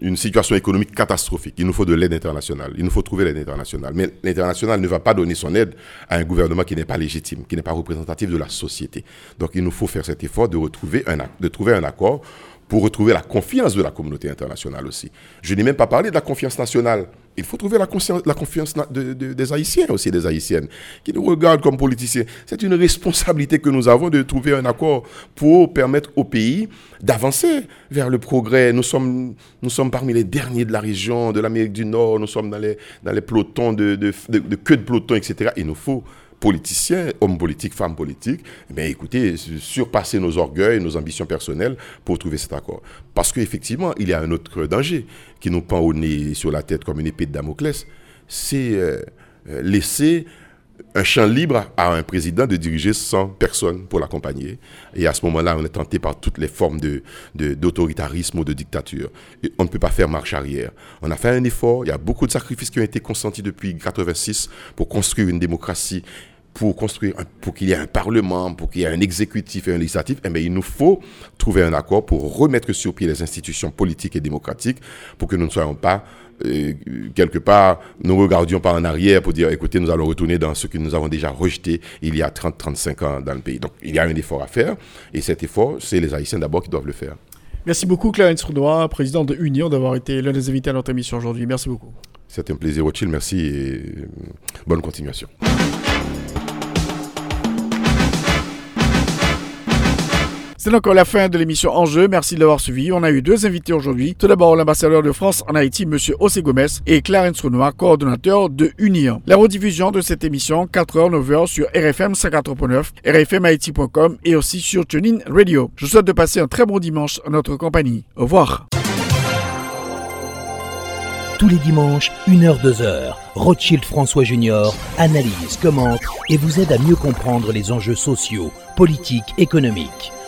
une situation économique catastrophique. Il nous faut de l'aide internationale. Il nous faut trouver l'aide internationale. Mais l'international ne va pas donner son aide à un gouvernement qui n'est pas légitime, qui n'est pas représentatif de la société. Donc il nous faut faire cet effort de, retrouver un, de trouver un accord pour retrouver la confiance de la communauté internationale aussi. Je n'ai même pas parlé de la confiance nationale. Il faut trouver la, confiance des Haïtiens aussi, des Haïtiennes, qui nous regardent comme politiciens. C'est une responsabilité que nous avons de trouver un accord pour permettre au pays d'avancer vers le progrès. Nous sommes, nous sommes parmi les derniers de la région, de l'Amérique du Nord, nous sommes dans les, dans les pelotons de, de, de queue de peloton, etc. Il nous faut politiciens, hommes politiques, femmes politiques, eh écoutez, surpasser nos orgueils, nos ambitions personnelles pour trouver cet accord. Parce qu'effectivement, il y a un autre danger qui nous pend au nez sur la tête comme une épée de Damoclès, c'est euh, euh, laisser un champ libre à un président de diriger sans personne pour l'accompagner. Et à ce moment-là, on est tenté par toutes les formes d'autoritarisme de, ou de dictature. On ne peut pas faire marche arrière. On a fait un effort, il y a beaucoup de sacrifices qui ont été consentis depuis 1986 pour construire une démocratie pour construire, pour qu'il y ait un parlement, pour qu'il y ait un exécutif et un législatif, eh bien, il nous faut trouver un accord pour remettre sur pied les institutions politiques et démocratiques pour que nous ne soyons pas, quelque part, nous regardions pas en arrière pour dire, écoutez, nous allons retourner dans ce que nous avons déjà rejeté il y a 30-35 ans dans le pays. Donc, il y a un effort à faire et cet effort, c'est les Haïtiens d'abord qui doivent le faire. Merci beaucoup, Clarence Roudois, président de Union, d'avoir été l'un des invités à notre émission aujourd'hui. Merci beaucoup. C'est un plaisir, Rothschild. Merci et bonne continuation. C'est donc la fin de l'émission Enjeu. Merci de l'avoir suivi. On a eu deux invités aujourd'hui. Tout d'abord, l'ambassadeur de France en Haïti, M. José Gomez, et Clarence Renoir, coordonnateur de Union. La rediffusion de cette émission, 4h, 9h sur RFM 54.9, rfmhaïti.com et aussi sur TuneIn Radio. Je vous souhaite de passer un très bon dimanche en notre compagnie. Au revoir. Tous les dimanches, 1h, 2h, Rothschild François Junior analyse, commente et vous aide à mieux comprendre les enjeux sociaux, politiques, économiques.